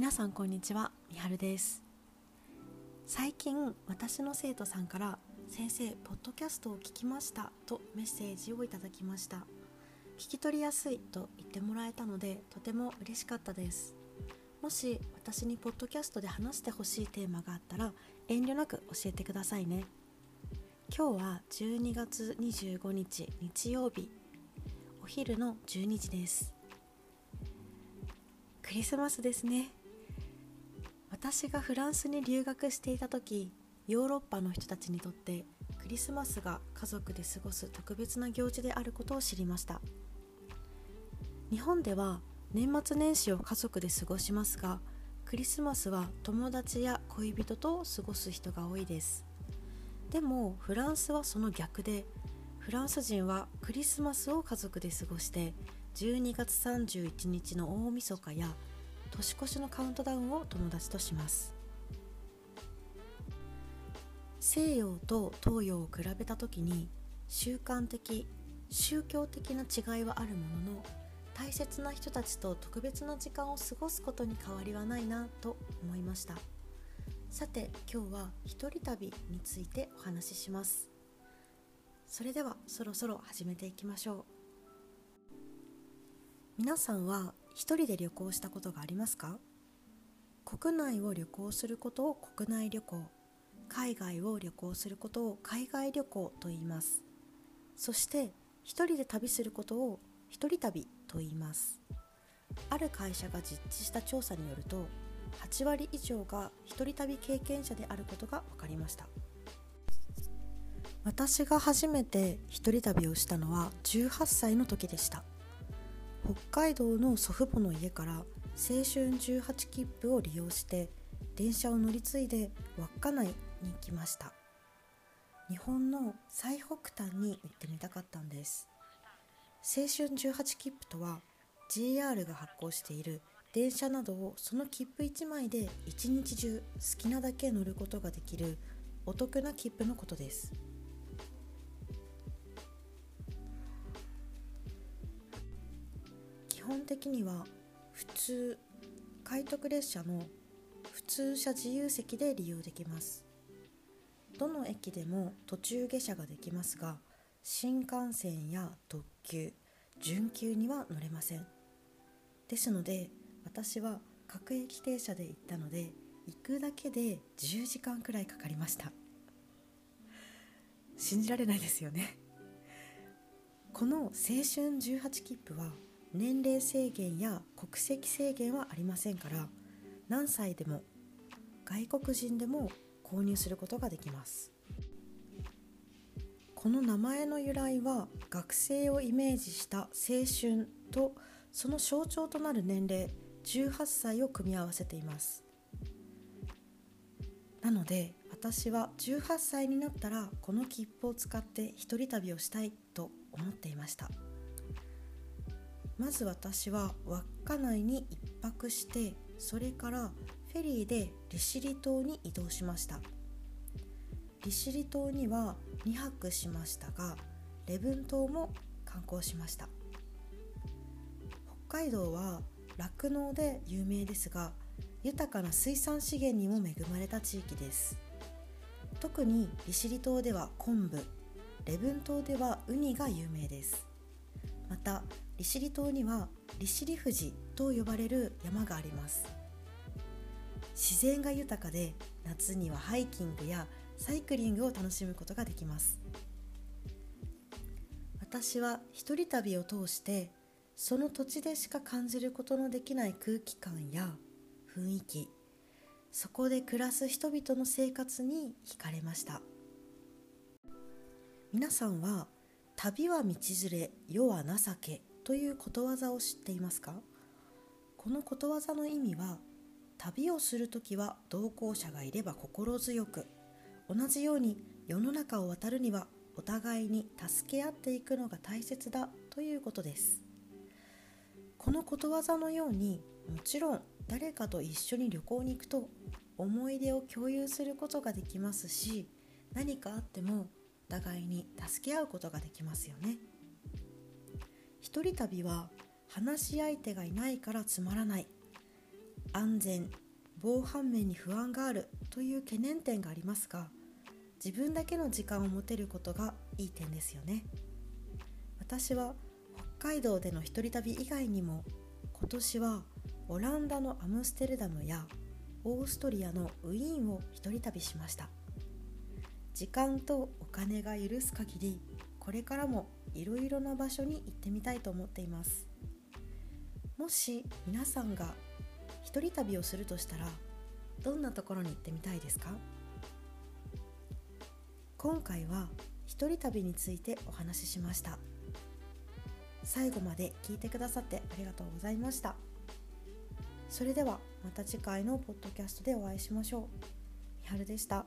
皆さんこんにちはみはるです。最近私の生徒さんから先生ポッドキャストを聞きましたとメッセージをいただきました。聞き取りやすいと言ってもらえたのでとても嬉しかったです。もし私にポッドキャストで話してほしいテーマがあったら遠慮なく教えてくださいね。今日は12月25日日曜日。お昼の12時です。クリスマスですね。私がフランスに留学していた時ヨーロッパの人たちにとってクリスマスが家族で過ごす特別な行事であることを知りました。日本では年末年始を家族で過ごしますがクリスマスは友達や恋人と過ごす人が多いです。でもフランスはその逆でフランス人はクリスマスを家族で過ごして12月31日の大晦日や年越しのカウントダウンを友達とします。西洋と東洋を比べた時に習慣的宗教的な違いはあるものの大切な人たちと特別な時間を過ごすことに変わりはないなと思いました。さて今日は一人旅についてお話しします。それではそろそろ始めていきましょう。皆さんは一人で旅行したことがありますか？国内を旅行することを国内旅行海外を旅行することを海外旅行と言います。そして一人で旅することを一人旅と言います。ある会社が実地した調査によると8割以上が一人旅経験者であることが分かりました。私が初めて一人旅をしたのは18歳の時でした。北海道の祖父母の家から青春18切符を利用して電車を乗り継いで稚内に行きました。日本の最北端に行ってみたかったんです。青春18切符とは JR が発行している電車などをその切符1枚で一日中好きなだけ乗ることができるお得な切符のことです。本的には普通快特列車の普通車自由席で利用できます。どの駅でも途中下車ができますが新幹線や特急準急には乗れません。ですので私は各駅停車で行ったので行くだけで10時間くらいかかりました。信じられないですよね。この青春18切符は年齢制限や国籍制限はありませんから何歳でも外国人でも購入することができます。この名前の由来は学生をイメージした青春とその象徴となる年齢18歳を組み合わせています。なので私は18歳になったらこの切符を使って一人旅をしたいと思っていました。まず私は稚内に1泊してそれからフェリーで利尻島に移動しました。利尻島には2泊しましたが礼文島も観光しました。北海道は酪農で有名ですが豊かな水産資源にも恵まれた地域です。特に利尻島では昆布礼文島ではウニが有名です。また利尻島には利尻富士と呼ばれる山があります。自然が豊かで夏にはハイキングやサイクリングを楽しむことができます。私は一人旅を通してその土地でしか感じることのできない空気感や雰囲気そこで暮らす人々の生活に惹かれました。皆さんは旅は道連れ世は情けということわざを知っていますか？このことわざの意味は旅をする時は同行者がいれば心強く同じように世の中を渡るにはお互いに助け合っていくのが大切だということです。このことわざのようにもちろん誰かと一緒に旅行に行くと思い出を共有することができますし何かあっても互いに助け合うことができますよね。一人旅は話し相手がいないからつまらない。安全防犯面に不安があるという懸念点がありますが自分だけの時間を持てることがいい点ですよね。私は北海道での一人旅以外にも今年はオランダのアムステルダムやオーストリアのウィーンを一人旅しました。時間とお金が許す限りこれからもいろいろな場所に行ってみたいと思っています。もし皆さんが一人旅をするとしたらどんなところに行ってみたいですか？今回は一人旅についてお話ししました。最後まで聞いてくださってありがとうございました。それではまた次回のポッドキャストでお会いしましょう。みはるでした。